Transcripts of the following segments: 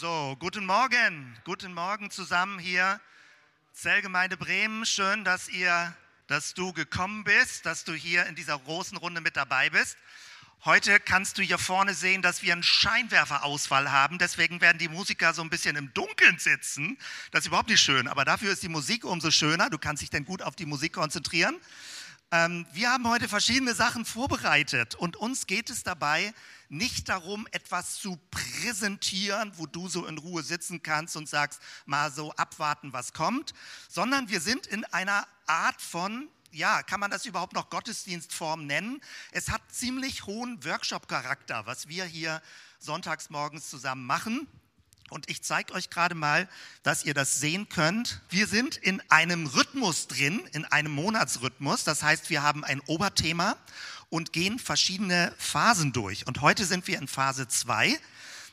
So, guten Morgen, guten Morgen zusammen hier, Zellgemeinde Bremen. Schön, dass ihr, dass du gekommen bist, dass du hier in dieser großen Runde mit dabei bist. Heute kannst du hier vorne sehen, dass wir einen Scheinwerferausfall haben. Deswegen werden die Musiker so ein bisschen im Dunkeln sitzen. Das ist überhaupt nicht schön, aber dafür ist die Musik umso schöner. Du kannst dich dann gut auf die Musik konzentrieren. Ähm, wir haben heute verschiedene Sachen vorbereitet und uns geht es dabei nicht darum, etwas zu präsentieren, wo du so in Ruhe sitzen kannst und sagst, mal so abwarten, was kommt, sondern wir sind in einer Art von ja, kann man das überhaupt noch Gottesdienstform nennen? Es hat ziemlich hohen Workshop-Charakter, was wir hier sonntags morgens zusammen machen. Und ich zeige euch gerade mal, dass ihr das sehen könnt. Wir sind in einem Rhythmus drin, in einem Monatsrhythmus. Das heißt, wir haben ein Oberthema und gehen verschiedene Phasen durch. Und heute sind wir in Phase 2.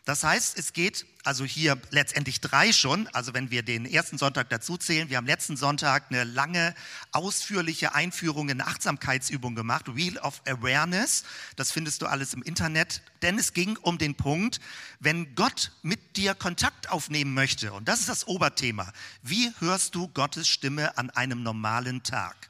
Das heißt, es geht also hier letztendlich drei schon, also wenn wir den ersten Sonntag dazu zählen, wir haben letzten Sonntag eine lange, ausführliche Einführung in Achtsamkeitsübung gemacht, Wheel of Awareness, das findest du alles im Internet, denn es ging um den Punkt, wenn Gott mit dir Kontakt aufnehmen möchte, und das ist das Oberthema, wie hörst du Gottes Stimme an einem normalen Tag?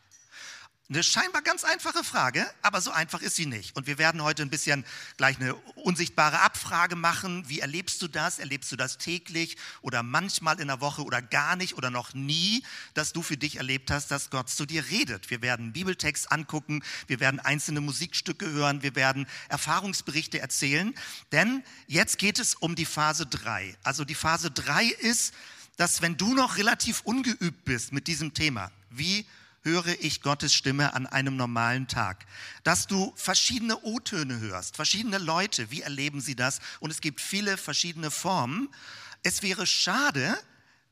Eine scheinbar ganz einfache Frage, aber so einfach ist sie nicht. Und wir werden heute ein bisschen gleich eine unsichtbare Abfrage machen. Wie erlebst du das? Erlebst du das täglich oder manchmal in der Woche oder gar nicht oder noch nie, dass du für dich erlebt hast, dass Gott zu dir redet? Wir werden Bibeltext angucken, wir werden einzelne Musikstücke hören, wir werden Erfahrungsberichte erzählen. Denn jetzt geht es um die Phase drei. Also die Phase drei ist, dass wenn du noch relativ ungeübt bist mit diesem Thema, wie höre ich Gottes Stimme an einem normalen Tag. Dass du verschiedene O-Töne hörst, verschiedene Leute, wie erleben sie das? Und es gibt viele verschiedene Formen. Es wäre schade,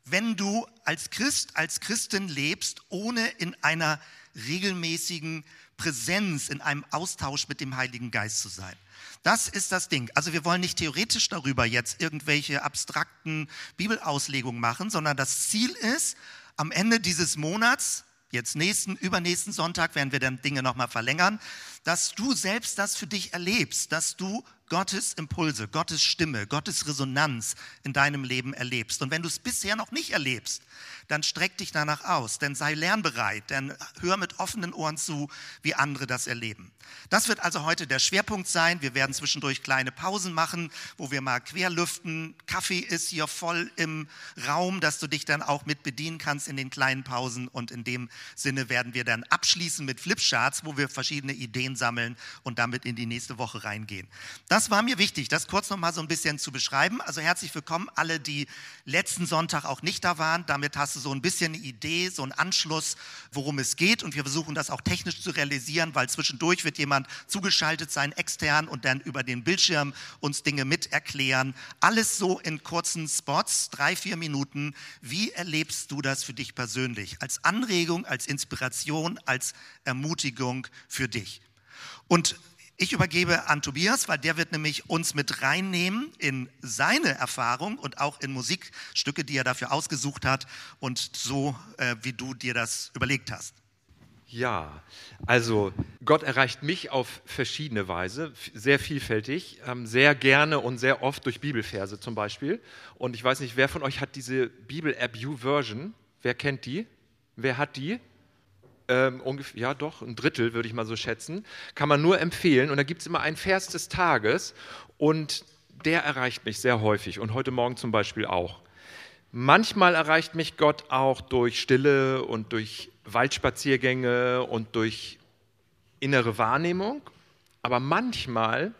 wenn du als Christ, als Christin lebst, ohne in einer regelmäßigen Präsenz, in einem Austausch mit dem Heiligen Geist zu sein. Das ist das Ding. Also wir wollen nicht theoretisch darüber jetzt irgendwelche abstrakten Bibelauslegungen machen, sondern das Ziel ist, am Ende dieses Monats jetzt nächsten, übernächsten Sonntag werden wir dann Dinge nochmal verlängern, dass du selbst das für dich erlebst, dass du Gottes Impulse, Gottes Stimme, Gottes Resonanz in deinem Leben erlebst. Und wenn du es bisher noch nicht erlebst, dann streck dich danach aus, denn sei lernbereit, denn hör mit offenen Ohren zu, wie andere das erleben. Das wird also heute der Schwerpunkt sein. Wir werden zwischendurch kleine Pausen machen, wo wir mal querlüften. Kaffee ist hier voll im Raum, dass du dich dann auch mit bedienen kannst in den kleinen Pausen. Und in dem Sinne werden wir dann abschließen mit Flipcharts, wo wir verschiedene Ideen sammeln und damit in die nächste Woche reingehen. Das war mir wichtig, das kurz noch mal so ein bisschen zu beschreiben. Also herzlich willkommen alle, die letzten Sonntag auch nicht da waren. Damit hast du so ein bisschen eine Idee, so einen Anschluss, worum es geht. Und wir versuchen das auch technisch zu realisieren, weil zwischendurch wird jemand zugeschaltet sein, extern, und dann über den Bildschirm uns Dinge mit erklären. Alles so in kurzen Spots, drei, vier Minuten. Wie erlebst du das für dich persönlich? Als Anregung, als Inspiration, als Ermutigung für dich. Und ich übergebe an Tobias, weil der wird nämlich uns mit reinnehmen in seine Erfahrung und auch in Musikstücke, die er dafür ausgesucht hat und so, äh, wie du dir das überlegt hast. Ja, also Gott erreicht mich auf verschiedene Weise, sehr vielfältig, ähm, sehr gerne und sehr oft durch Bibelverse zum Beispiel. Und ich weiß nicht, wer von euch hat diese Bibel-App U-Version? Wer kennt die? Wer hat die? Ähm, ungefähr, ja doch, ein Drittel würde ich mal so schätzen, kann man nur empfehlen. Und da gibt es immer einen Vers des Tages und der erreicht mich sehr häufig und heute Morgen zum Beispiel auch. Manchmal erreicht mich Gott auch durch Stille und durch Waldspaziergänge und durch innere Wahrnehmung, aber manchmal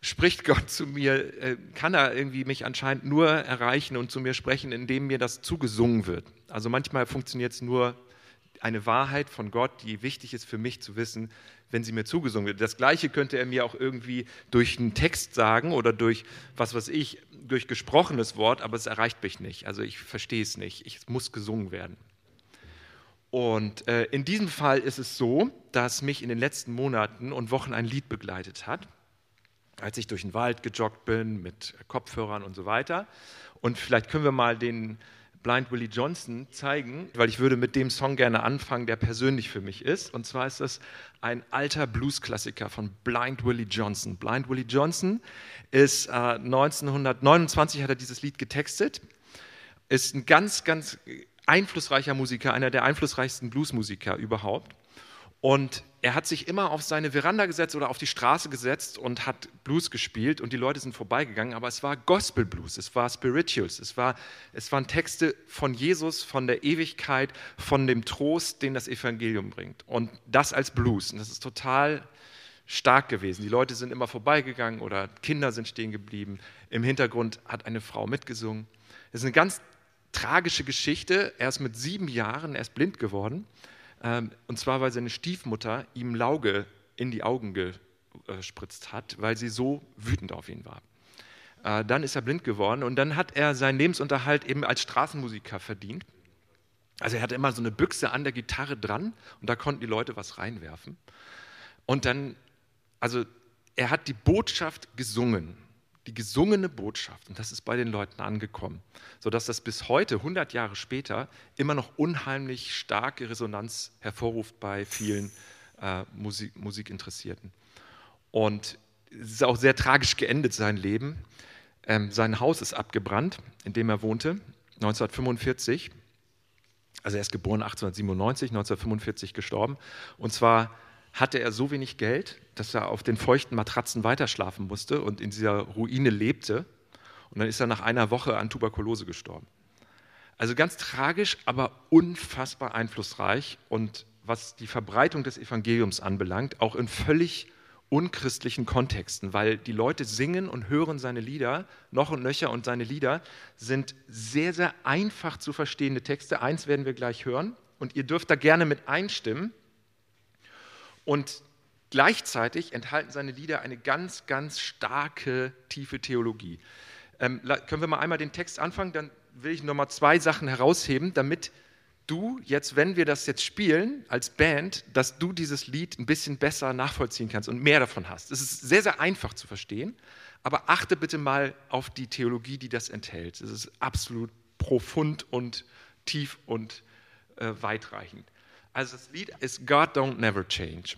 spricht Gott zu mir, äh, kann er irgendwie mich anscheinend nur erreichen und zu mir sprechen, indem mir das zugesungen wird. Also manchmal funktioniert es nur eine Wahrheit von Gott, die wichtig ist für mich zu wissen, wenn sie mir zugesungen wird. Das Gleiche könnte er mir auch irgendwie durch einen Text sagen oder durch, was weiß ich, durch gesprochenes Wort, aber es erreicht mich nicht. Also ich verstehe es nicht. Es muss gesungen werden. Und äh, in diesem Fall ist es so, dass mich in den letzten Monaten und Wochen ein Lied begleitet hat, als ich durch den Wald gejoggt bin mit Kopfhörern und so weiter. Und vielleicht können wir mal den Blind Willie Johnson zeigen, weil ich würde mit dem Song gerne anfangen, der persönlich für mich ist. Und zwar ist das ein alter Blues-Klassiker von Blind Willie Johnson. Blind Willie Johnson ist äh, 1929 hat er dieses Lied getextet, ist ein ganz, ganz einflussreicher Musiker, einer der einflussreichsten Bluesmusiker überhaupt. Und er hat sich immer auf seine Veranda gesetzt oder auf die Straße gesetzt und hat Blues gespielt und die Leute sind vorbeigegangen, aber es war Gospel Blues, es war Spirituals, es, war, es waren Texte von Jesus, von der Ewigkeit, von dem Trost, den das Evangelium bringt. Und das als Blues. Und das ist total stark gewesen. Die Leute sind immer vorbeigegangen oder Kinder sind stehen geblieben. Im Hintergrund hat eine Frau mitgesungen. Es ist eine ganz tragische Geschichte. Er ist mit sieben Jahren erst blind geworden und zwar, weil seine Stiefmutter ihm Lauge in die Augen gespritzt hat, weil sie so wütend auf ihn war. Äh, dann ist er blind geworden und dann hat er seinen Lebensunterhalt eben als Straßenmusiker verdient. Also er hatte immer so eine Büchse an der Gitarre dran und da konnten die Leute was reinwerfen. Und dann, also er hat die Botschaft gesungen die gesungene Botschaft, und das ist bei den Leuten angekommen, sodass das bis heute, 100 Jahre später, immer noch unheimlich starke Resonanz hervorruft bei vielen äh, Musik, Musikinteressierten. Und es ist auch sehr tragisch geendet, sein Leben. Ähm, sein Haus ist abgebrannt, in dem er wohnte, 1945. Also er ist geboren 1897, 1945 gestorben. Und zwar hatte er so wenig Geld, dass er auf den feuchten Matratzen weiterschlafen musste und in dieser Ruine lebte. Und dann ist er nach einer Woche an Tuberkulose gestorben. Also ganz tragisch, aber unfassbar einflussreich und was die Verbreitung des Evangeliums anbelangt, auch in völlig unchristlichen Kontexten, weil die Leute singen und hören seine Lieder noch und nöcher und seine Lieder sind sehr, sehr einfach zu verstehende Texte. Eins werden wir gleich hören und ihr dürft da gerne mit einstimmen. Und gleichzeitig enthalten seine Lieder eine ganz, ganz starke, tiefe Theologie. Ähm, können wir mal einmal den Text anfangen? Dann will ich nochmal zwei Sachen herausheben, damit du jetzt, wenn wir das jetzt spielen als Band, dass du dieses Lied ein bisschen besser nachvollziehen kannst und mehr davon hast. Es ist sehr, sehr einfach zu verstehen, aber achte bitte mal auf die Theologie, die das enthält. Es ist absolut profund und tief und äh, weitreichend. Also das Lied ist God Don't Never Change.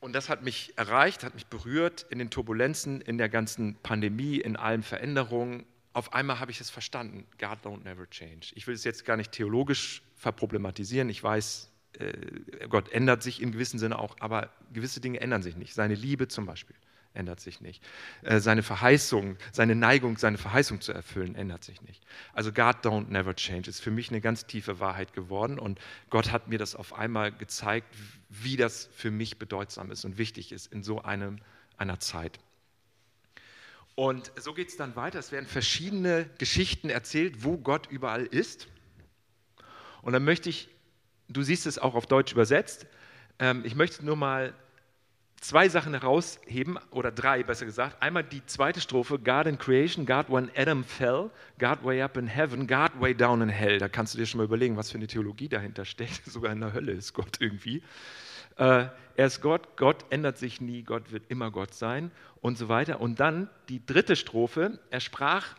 Und das hat mich erreicht, hat mich berührt in den Turbulenzen, in der ganzen Pandemie, in allen Veränderungen. Auf einmal habe ich es verstanden. God don't never change. Ich will es jetzt gar nicht theologisch verproblematisieren. Ich weiß, äh, Gott ändert sich im gewissen Sinne auch, aber gewisse Dinge ändern sich nicht. Seine Liebe zum Beispiel ändert sich nicht. Äh, seine Verheißung, seine Neigung, seine Verheißung zu erfüllen, ändert sich nicht. Also God don't never change ist für mich eine ganz tiefe Wahrheit geworden und Gott hat mir das auf einmal gezeigt, wie das für mich bedeutsam ist und wichtig ist in so einem, einer Zeit. Und so geht es dann weiter. Es werden verschiedene Geschichten erzählt, wo Gott überall ist. Und dann möchte ich, du siehst es auch auf Deutsch übersetzt, ähm, ich möchte nur mal zwei Sachen herausheben, oder drei besser gesagt. Einmal die zweite Strophe, God in Creation, God when Adam fell, God way up in heaven, God way down in hell. Da kannst du dir schon mal überlegen, was für eine Theologie dahinter steckt. Sogar in der Hölle ist Gott irgendwie. Äh, er ist Gott, Gott ändert sich nie, Gott wird immer Gott sein und so weiter. Und dann die dritte Strophe, er sprach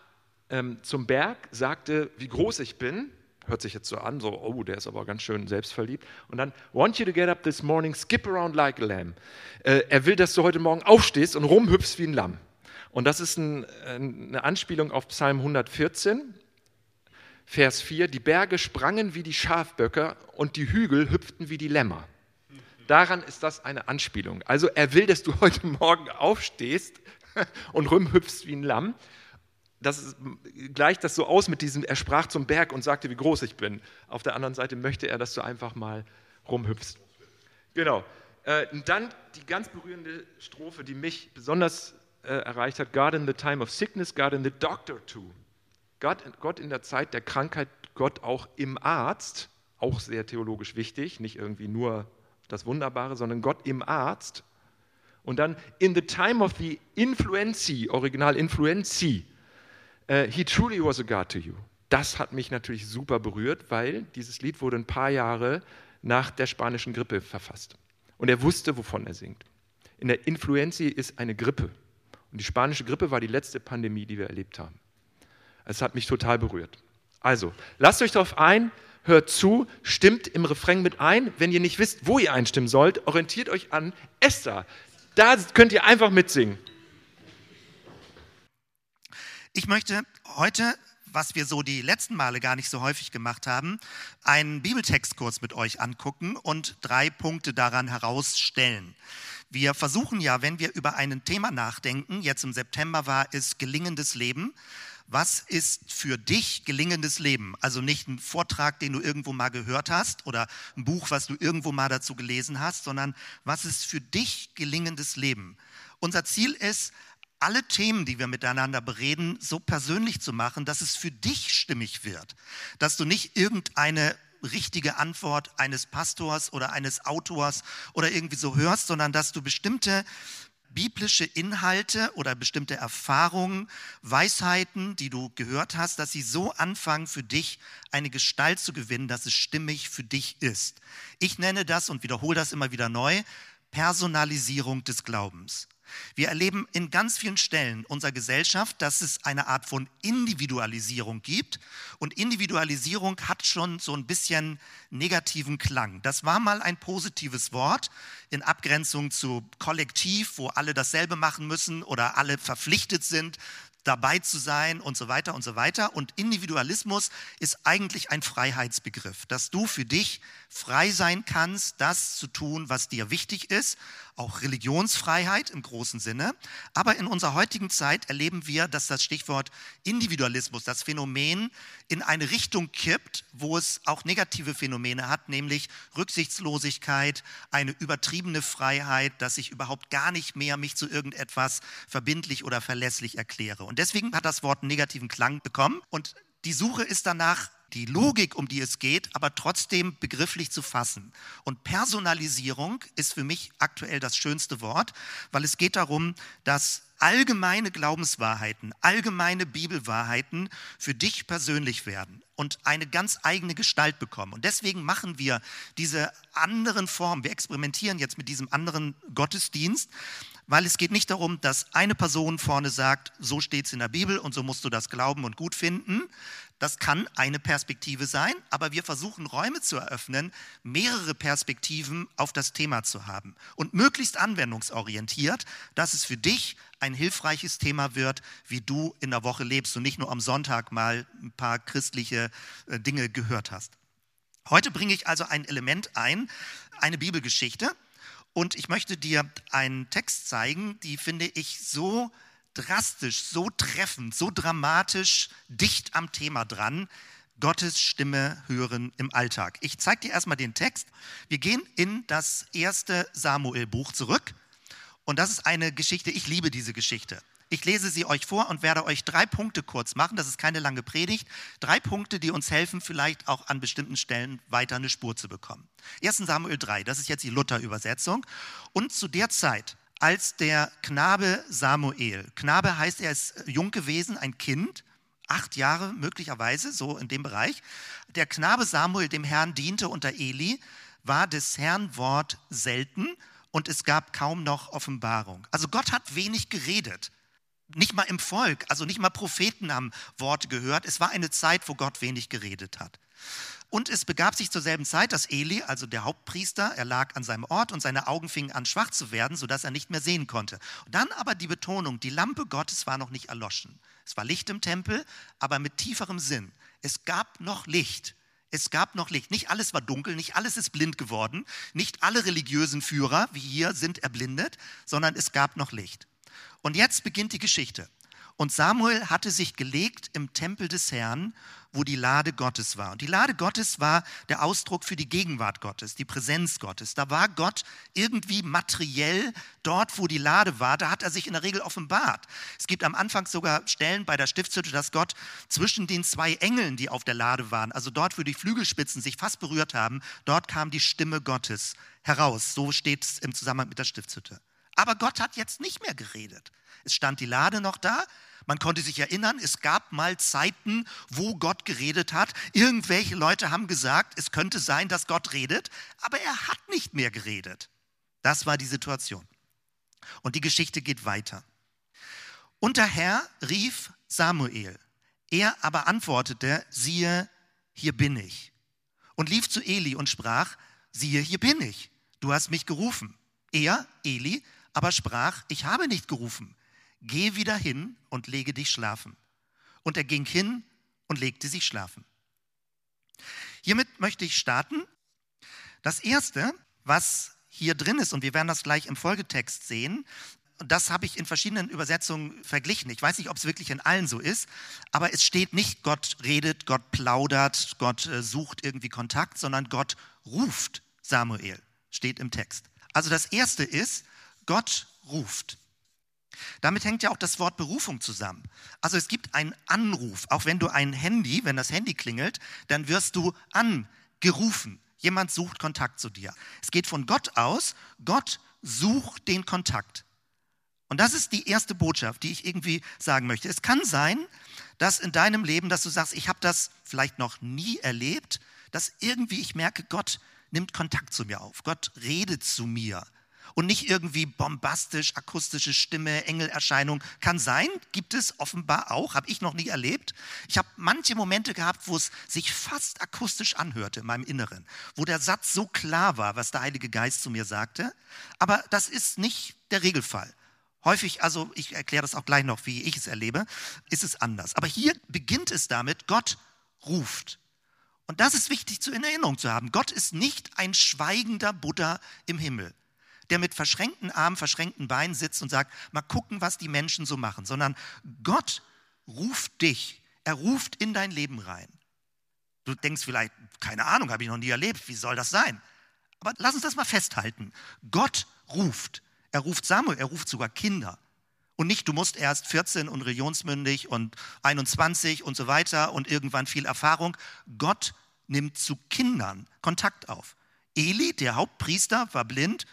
ähm, zum Berg, sagte, wie groß ich bin, hört sich jetzt so an, so, oh, der ist aber ganz schön selbstverliebt. Und dann, want you to get up this morning, skip around like a lamb. Äh, er will, dass du heute Morgen aufstehst und rumhüpfst wie ein Lamm. Und das ist ein, eine Anspielung auf Psalm 114, Vers 4. Die Berge sprangen wie die Schafböcke und die Hügel hüpften wie die Lämmer. Daran ist das eine Anspielung. Also er will, dass du heute Morgen aufstehst und rumhüpfst wie ein Lamm das gleicht das so aus mit diesem, er sprach zum Berg und sagte, wie groß ich bin. Auf der anderen Seite möchte er, dass du einfach mal rumhüpfst. Genau. Äh, und dann die ganz berührende Strophe, die mich besonders äh, erreicht hat: God in the time of sickness, God in the doctor too. Gott, Gott in der Zeit der Krankheit, Gott auch im Arzt, auch sehr theologisch wichtig, nicht irgendwie nur das Wunderbare, sondern Gott im Arzt. Und dann in the time of the influency, original influency, he truly was a God to you. Das hat mich natürlich super berührt, weil dieses Lied wurde ein paar Jahre nach der spanischen Grippe verfasst. Und er wusste, wovon er singt. In der Influenza ist eine Grippe. Und die spanische Grippe war die letzte Pandemie, die wir erlebt haben. Es hat mich total berührt. Also, lasst euch darauf ein, hört zu, stimmt im Refrain mit ein. Wenn ihr nicht wisst, wo ihr einstimmen sollt, orientiert euch an Esther. Da könnt ihr einfach mitsingen. Ich möchte heute, was wir so die letzten Male gar nicht so häufig gemacht haben, einen Bibeltextkurs mit euch angucken und drei Punkte daran herausstellen. Wir versuchen ja, wenn wir über ein Thema nachdenken, jetzt im September war es gelingendes Leben, was ist für dich gelingendes Leben? Also nicht ein Vortrag, den du irgendwo mal gehört hast oder ein Buch, was du irgendwo mal dazu gelesen hast, sondern was ist für dich gelingendes Leben? Unser Ziel ist, alle Themen, die wir miteinander bereden, so persönlich zu machen, dass es für dich stimmig wird. Dass du nicht irgendeine richtige Antwort eines Pastors oder eines Autors oder irgendwie so hörst, sondern dass du bestimmte biblische Inhalte oder bestimmte Erfahrungen, Weisheiten, die du gehört hast, dass sie so anfangen für dich eine Gestalt zu gewinnen, dass es stimmig für dich ist. Ich nenne das und wiederhole das immer wieder neu, Personalisierung des Glaubens. Wir erleben in ganz vielen Stellen unserer Gesellschaft, dass es eine Art von Individualisierung gibt. Und Individualisierung hat schon so ein bisschen negativen Klang. Das war mal ein positives Wort in Abgrenzung zu Kollektiv, wo alle dasselbe machen müssen oder alle verpflichtet sind, dabei zu sein und so weiter und so weiter. Und Individualismus ist eigentlich ein Freiheitsbegriff, dass du für dich frei sein kannst, das zu tun, was dir wichtig ist, auch Religionsfreiheit im großen Sinne. Aber in unserer heutigen Zeit erleben wir, dass das Stichwort Individualismus, das Phänomen, in eine Richtung kippt, wo es auch negative Phänomene hat, nämlich Rücksichtslosigkeit, eine übertriebene Freiheit, dass ich überhaupt gar nicht mehr mich zu irgendetwas verbindlich oder verlässlich erkläre. Und deswegen hat das Wort einen negativen Klang bekommen. Und die Suche ist danach, die Logik, um die es geht, aber trotzdem begrifflich zu fassen. Und Personalisierung ist für mich aktuell das schönste Wort, weil es geht darum, dass allgemeine Glaubenswahrheiten, allgemeine Bibelwahrheiten für dich persönlich werden und eine ganz eigene Gestalt bekommen. Und deswegen machen wir diese anderen Formen. Wir experimentieren jetzt mit diesem anderen Gottesdienst, weil es geht nicht darum, dass eine Person vorne sagt, so steht es in der Bibel und so musst du das glauben und gut finden, das kann eine Perspektive sein, aber wir versuchen Räume zu eröffnen, mehrere Perspektiven auf das Thema zu haben und möglichst anwendungsorientiert, dass es für dich ein hilfreiches Thema wird, wie du in der Woche lebst und nicht nur am Sonntag mal ein paar christliche äh, Dinge gehört hast. Heute bringe ich also ein Element ein, eine Bibelgeschichte und ich möchte dir einen Text zeigen, die finde ich so drastisch, so treffend, so dramatisch dicht am Thema dran. Gottes Stimme hören im Alltag. Ich zeige dir erstmal den Text. Wir gehen in das erste Samuel-Buch zurück. Und das ist eine Geschichte, ich liebe diese Geschichte. Ich lese sie euch vor und werde euch drei Punkte kurz machen. Das ist keine lange Predigt. Drei Punkte, die uns helfen, vielleicht auch an bestimmten Stellen weiter eine Spur zu bekommen. 1. Samuel 3, das ist jetzt die Luther-Übersetzung. Und zu der Zeit, als der Knabe Samuel, Knabe heißt, er ist jung gewesen, ein Kind, acht Jahre möglicherweise, so in dem Bereich. Der Knabe Samuel dem Herrn diente unter Eli, war des Herrn Wort selten und es gab kaum noch Offenbarung. Also Gott hat wenig geredet. Nicht mal im Volk, also nicht mal Propheten haben Worte gehört. Es war eine Zeit, wo Gott wenig geredet hat. Und es begab sich zur selben Zeit, dass Eli, also der Hauptpriester, er lag an seinem Ort und seine Augen fingen an schwach zu werden, sodass er nicht mehr sehen konnte. Dann aber die Betonung, die Lampe Gottes war noch nicht erloschen. Es war Licht im Tempel, aber mit tieferem Sinn. Es gab noch Licht. Es gab noch Licht. Nicht alles war dunkel, nicht alles ist blind geworden, nicht alle religiösen Führer wie hier sind erblindet, sondern es gab noch Licht. Und jetzt beginnt die Geschichte. Und Samuel hatte sich gelegt im Tempel des Herrn, wo die Lade Gottes war. Und die Lade Gottes war der Ausdruck für die Gegenwart Gottes, die Präsenz Gottes. Da war Gott irgendwie materiell dort, wo die Lade war. Da hat er sich in der Regel offenbart. Es gibt am Anfang sogar Stellen bei der Stiftshütte, dass Gott zwischen den zwei Engeln, die auf der Lade waren, also dort, wo die Flügelspitzen sich fast berührt haben, dort kam die Stimme Gottes heraus. So steht es im Zusammenhang mit der Stiftshütte. Aber Gott hat jetzt nicht mehr geredet. Es stand die Lade noch da. Man konnte sich erinnern, es gab mal Zeiten, wo Gott geredet hat. Irgendwelche Leute haben gesagt, es könnte sein, dass Gott redet, aber er hat nicht mehr geredet. Das war die Situation. Und die Geschichte geht weiter. Und der Herr rief Samuel. Er aber antwortete, siehe, hier bin ich. Und lief zu Eli und sprach, siehe, hier bin ich. Du hast mich gerufen. Er, Eli, aber sprach, ich habe nicht gerufen. Geh wieder hin und lege dich schlafen. Und er ging hin und legte sich schlafen. Hiermit möchte ich starten. Das Erste, was hier drin ist, und wir werden das gleich im Folgetext sehen, das habe ich in verschiedenen Übersetzungen verglichen. Ich weiß nicht, ob es wirklich in allen so ist, aber es steht nicht, Gott redet, Gott plaudert, Gott äh, sucht irgendwie Kontakt, sondern Gott ruft Samuel, steht im Text. Also das Erste ist, Gott ruft. Damit hängt ja auch das Wort Berufung zusammen. Also es gibt einen Anruf. Auch wenn du ein Handy, wenn das Handy klingelt, dann wirst du angerufen. Jemand sucht Kontakt zu dir. Es geht von Gott aus. Gott sucht den Kontakt. Und das ist die erste Botschaft, die ich irgendwie sagen möchte. Es kann sein, dass in deinem Leben, dass du sagst, ich habe das vielleicht noch nie erlebt, dass irgendwie ich merke, Gott nimmt Kontakt zu mir auf. Gott redet zu mir und nicht irgendwie bombastisch, akustische Stimme, Engelerscheinung. Kann sein, gibt es offenbar auch, habe ich noch nie erlebt. Ich habe manche Momente gehabt, wo es sich fast akustisch anhörte in meinem Inneren, wo der Satz so klar war, was der Heilige Geist zu mir sagte. Aber das ist nicht der Regelfall. Häufig, also ich erkläre das auch gleich noch, wie ich es erlebe, ist es anders. Aber hier beginnt es damit, Gott ruft. Und das ist wichtig zu in Erinnerung zu haben. Gott ist nicht ein schweigender Buddha im Himmel der mit verschränkten Armen, verschränkten Beinen sitzt und sagt, mal gucken, was die Menschen so machen, sondern Gott ruft dich, er ruft in dein Leben rein. Du denkst vielleicht, keine Ahnung, habe ich noch nie erlebt, wie soll das sein? Aber lass uns das mal festhalten. Gott ruft. Er ruft Samuel, er ruft sogar Kinder. Und nicht, du musst erst 14 und religionsmündig und 21 und so weiter und irgendwann viel Erfahrung. Gott nimmt zu Kindern Kontakt auf. Eli, der Hauptpriester, war blind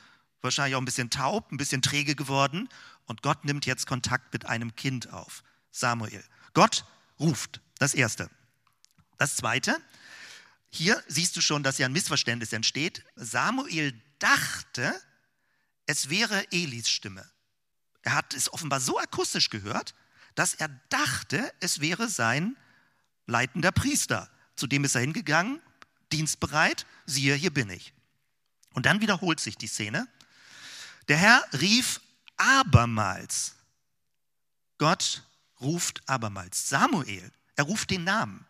wahrscheinlich auch ein bisschen taub, ein bisschen träge geworden. Und Gott nimmt jetzt Kontakt mit einem Kind auf, Samuel. Gott ruft, das Erste. Das Zweite, hier siehst du schon, dass ja ein Missverständnis entsteht. Samuel dachte, es wäre Elis Stimme. Er hat es offenbar so akustisch gehört, dass er dachte, es wäre sein leitender Priester. Zu dem ist er hingegangen, dienstbereit, siehe, hier bin ich. Und dann wiederholt sich die Szene. Der Herr rief abermals. Gott ruft abermals. Samuel, er ruft den Namen.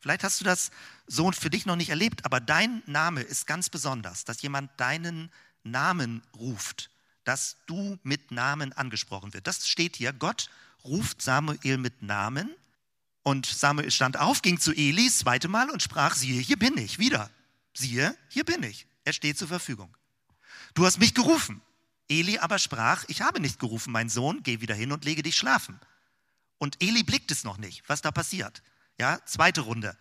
Vielleicht hast du das so für dich noch nicht erlebt, aber dein Name ist ganz besonders, dass jemand deinen Namen ruft, dass du mit Namen angesprochen wird. Das steht hier. Gott ruft Samuel mit Namen und Samuel stand auf, ging zu Eli das zweite Mal und sprach, siehe, hier bin ich, wieder. Siehe, hier bin ich. Er steht zur Verfügung. Du hast mich gerufen. Eli aber sprach, ich habe nicht gerufen, mein Sohn, geh wieder hin und lege dich schlafen. Und Eli blickt es noch nicht, was da passiert. Ja, zweite Runde.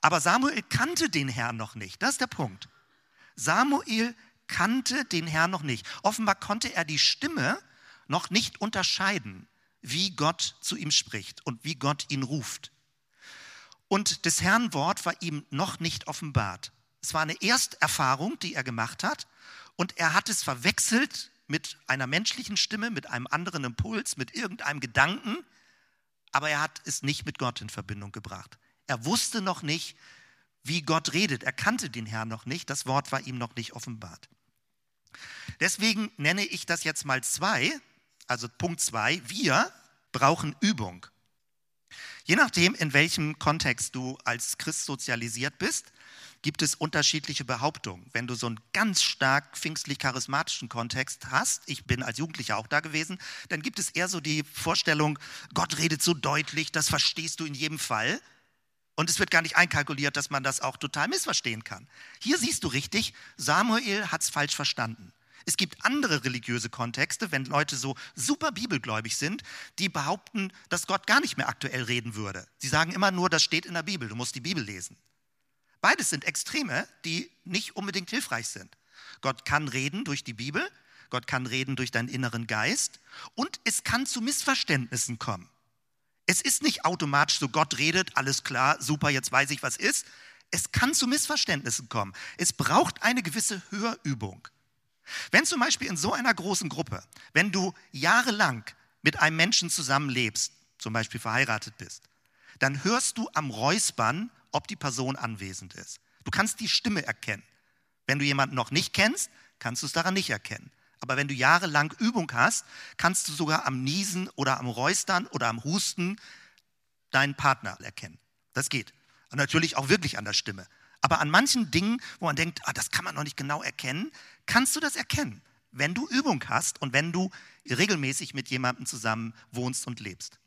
Aber Samuel kannte den Herrn noch nicht. Das ist der Punkt. Samuel kannte den Herrn noch nicht. Offenbar konnte er die Stimme noch nicht unterscheiden, wie Gott zu ihm spricht und wie Gott ihn ruft. Und des Herrn Wort war ihm noch nicht offenbart. Es war eine Ersterfahrung, die er gemacht hat und er hat es verwechselt mit einer menschlichen Stimme, mit einem anderen Impuls, mit irgendeinem Gedanken, aber er hat es nicht mit Gott in Verbindung gebracht. Er wusste noch nicht, wie Gott redet. Er kannte den Herrn noch nicht. Das Wort war ihm noch nicht offenbart. Deswegen nenne ich das jetzt mal zwei, also Punkt zwei. Wir brauchen Übung. Je nachdem, in welchem Kontext du als Christ sozialisiert bist, gibt es unterschiedliche Behauptungen. Wenn du so einen ganz stark pfingstlich-charismatischen Kontext hast, ich bin als Jugendlicher auch da gewesen, dann gibt es eher so die Vorstellung, Gott redet so deutlich, das verstehst du in jedem Fall. Und es wird gar nicht einkalkuliert, dass man das auch total missverstehen kann. Hier siehst du richtig, Samuel hat es falsch verstanden. Es gibt andere religiöse Kontexte, wenn Leute so super bibelgläubig sind, die behaupten, dass Gott gar nicht mehr aktuell reden würde. Sie sagen immer nur, das steht in der Bibel, du musst die Bibel lesen. Beides sind Extreme, die nicht unbedingt hilfreich sind. Gott kann reden durch die Bibel, Gott kann reden durch deinen inneren Geist und es kann zu Missverständnissen kommen. Es ist nicht automatisch so, Gott redet, alles klar, super, jetzt weiß ich, was ist. Es kann zu Missverständnissen kommen. Es braucht eine gewisse Hörübung. Wenn zum Beispiel in so einer großen Gruppe, wenn du jahrelang mit einem Menschen zusammenlebst, zum Beispiel verheiratet bist, dann hörst du am Räuspern, ob die Person anwesend ist. Du kannst die Stimme erkennen. Wenn du jemanden noch nicht kennst, kannst du es daran nicht erkennen. Aber wenn du jahrelang Übung hast, kannst du sogar am Niesen oder am Räustern oder am Husten deinen Partner erkennen. Das geht. Und natürlich auch wirklich an der Stimme. Aber an manchen Dingen, wo man denkt, ah, das kann man noch nicht genau erkennen, kannst du das erkennen, wenn du Übung hast und wenn du regelmäßig mit jemandem zusammen wohnst und lebst.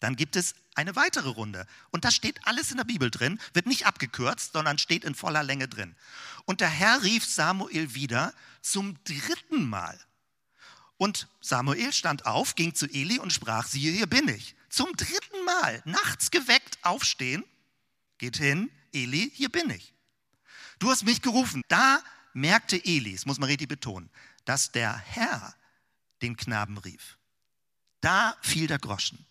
Dann gibt es eine weitere Runde. Und das steht alles in der Bibel drin, wird nicht abgekürzt, sondern steht in voller Länge drin. Und der Herr rief Samuel wieder zum dritten Mal. Und Samuel stand auf, ging zu Eli und sprach, siehe, hier bin ich. Zum dritten Mal, nachts geweckt, aufstehen, geht hin, Eli, hier bin ich. Du hast mich gerufen. Da merkte Eli, das muss man richtig betonen, dass der Herr den Knaben rief. Da fiel der Groschen.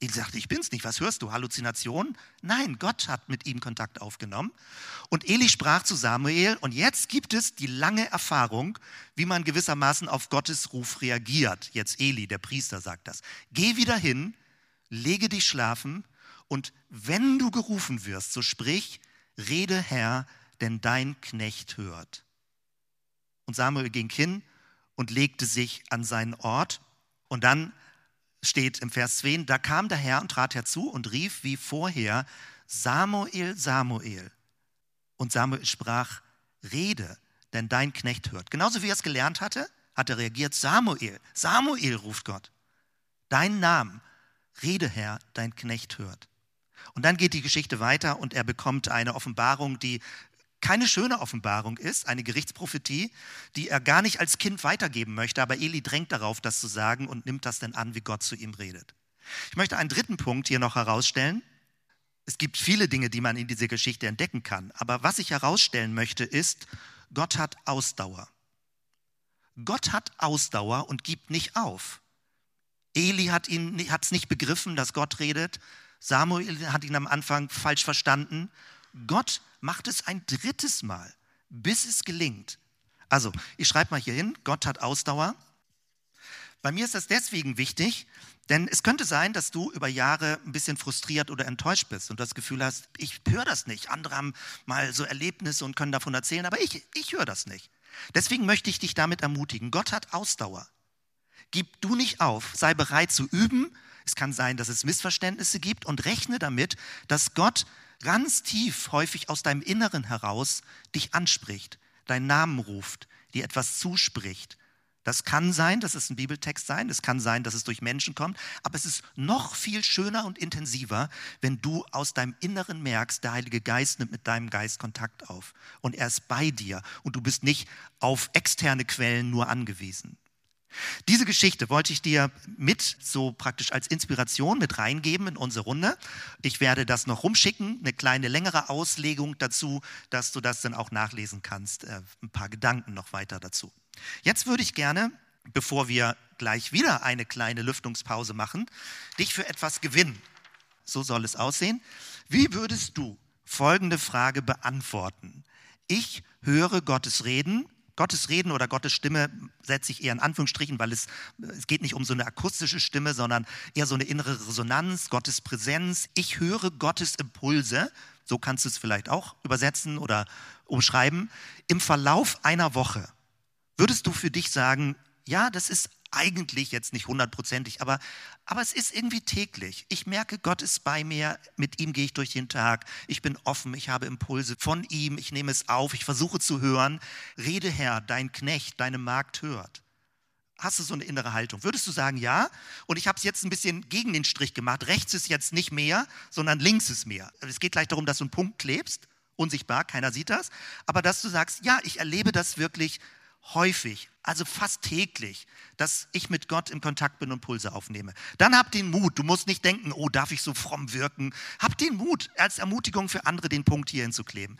Eli sagte, ich bin's nicht. Was hörst du? Halluzination? Nein, Gott hat mit ihm Kontakt aufgenommen. Und Eli sprach zu Samuel, und jetzt gibt es die lange Erfahrung, wie man gewissermaßen auf Gottes Ruf reagiert. Jetzt Eli, der Priester, sagt das. Geh wieder hin, lege dich schlafen, und wenn du gerufen wirst, so sprich, rede Herr, denn dein Knecht hört. Und Samuel ging hin und legte sich an seinen Ort. Und dann steht im Vers 2, da kam der Herr und trat herzu und rief wie vorher, Samuel, Samuel. Und Samuel sprach, rede, denn dein Knecht hört. Genauso wie er es gelernt hatte, hat er reagiert, Samuel, Samuel ruft Gott. Dein Name, rede Herr, dein Knecht hört. Und dann geht die Geschichte weiter und er bekommt eine Offenbarung, die keine schöne Offenbarung ist, eine Gerichtsprophetie, die er gar nicht als Kind weitergeben möchte, aber Eli drängt darauf, das zu sagen und nimmt das dann an, wie Gott zu ihm redet. Ich möchte einen dritten Punkt hier noch herausstellen. Es gibt viele Dinge, die man in dieser Geschichte entdecken kann, aber was ich herausstellen möchte, ist, Gott hat Ausdauer. Gott hat Ausdauer und gibt nicht auf. Eli hat es nicht begriffen, dass Gott redet. Samuel hat ihn am Anfang falsch verstanden. Gott macht es ein drittes Mal, bis es gelingt. Also, ich schreibe mal hier hin, Gott hat Ausdauer. Bei mir ist das deswegen wichtig, denn es könnte sein, dass du über Jahre ein bisschen frustriert oder enttäuscht bist und das Gefühl hast, ich höre das nicht. Andere haben mal so Erlebnisse und können davon erzählen, aber ich, ich höre das nicht. Deswegen möchte ich dich damit ermutigen. Gott hat Ausdauer. Gib du nicht auf, sei bereit zu üben. Es kann sein, dass es Missverständnisse gibt und rechne damit, dass Gott ganz tief, häufig aus deinem Inneren heraus, dich anspricht, deinen Namen ruft, dir etwas zuspricht. Das kann sein, dass es ein Bibeltext sein, es kann sein, dass es durch Menschen kommt, aber es ist noch viel schöner und intensiver, wenn du aus deinem Inneren merkst, der Heilige Geist nimmt mit deinem Geist Kontakt auf und er ist bei dir und du bist nicht auf externe Quellen nur angewiesen. Diese Geschichte wollte ich dir mit so praktisch als Inspiration mit reingeben in unsere Runde. Ich werde das noch rumschicken, eine kleine längere Auslegung dazu, dass du das dann auch nachlesen kannst, äh, ein paar Gedanken noch weiter dazu. Jetzt würde ich gerne, bevor wir gleich wieder eine kleine Lüftungspause machen, dich für etwas gewinnen. So soll es aussehen. Wie würdest du folgende Frage beantworten? Ich höre Gottes Reden Gottes Reden oder Gottes Stimme setze ich eher in Anführungsstrichen, weil es, es geht nicht um so eine akustische Stimme, sondern eher so eine innere Resonanz, Gottes Präsenz. Ich höre Gottes Impulse, so kannst du es vielleicht auch übersetzen oder umschreiben, im Verlauf einer Woche. Würdest du für dich sagen, ja, das ist eigentlich jetzt nicht hundertprozentig, aber, aber es ist irgendwie täglich. Ich merke, Gott ist bei mir, mit ihm gehe ich durch den Tag, ich bin offen, ich habe Impulse von ihm, ich nehme es auf, ich versuche zu hören. Rede Herr, dein Knecht, deine Magd hört. Hast du so eine innere Haltung? Würdest du sagen, ja? Und ich habe es jetzt ein bisschen gegen den Strich gemacht. Rechts ist jetzt nicht mehr, sondern links ist mehr. Es geht gleich darum, dass du einen Punkt klebst, unsichtbar, keiner sieht das. Aber dass du sagst, ja, ich erlebe das wirklich häufig, also fast täglich, dass ich mit Gott in Kontakt bin und Pulse aufnehme. Dann hab den Mut. Du musst nicht denken, oh, darf ich so fromm wirken? Hab den Mut, als Ermutigung für andere den Punkt hier hinzukleben.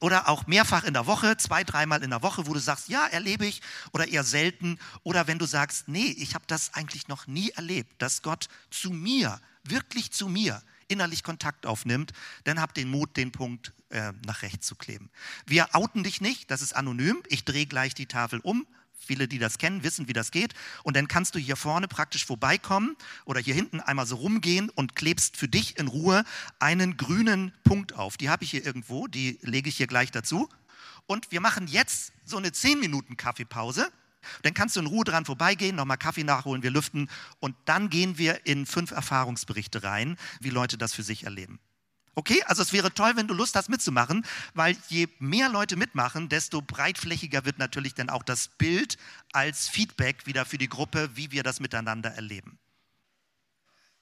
Oder auch mehrfach in der Woche, zwei, dreimal in der Woche, wo du sagst, ja, erlebe ich oder eher selten. Oder wenn du sagst, nee, ich habe das eigentlich noch nie erlebt, dass Gott zu mir, wirklich zu mir, innerlich Kontakt aufnimmt, dann hab den Mut, den Punkt äh, nach rechts zu kleben. Wir outen dich nicht, das ist anonym. Ich drehe gleich die Tafel um. Viele, die das kennen, wissen, wie das geht. Und dann kannst du hier vorne praktisch vorbeikommen oder hier hinten einmal so rumgehen und klebst für dich in Ruhe einen grünen Punkt auf. Die habe ich hier irgendwo, die lege ich hier gleich dazu. Und wir machen jetzt so eine 10 Minuten Kaffeepause. Dann kannst du in Ruhe dran vorbeigehen, nochmal Kaffee nachholen, wir lüften und dann gehen wir in fünf Erfahrungsberichte rein, wie Leute das für sich erleben. Okay, also es wäre toll, wenn du Lust hast mitzumachen, weil je mehr Leute mitmachen, desto breitflächiger wird natürlich dann auch das Bild als Feedback wieder für die Gruppe, wie wir das miteinander erleben.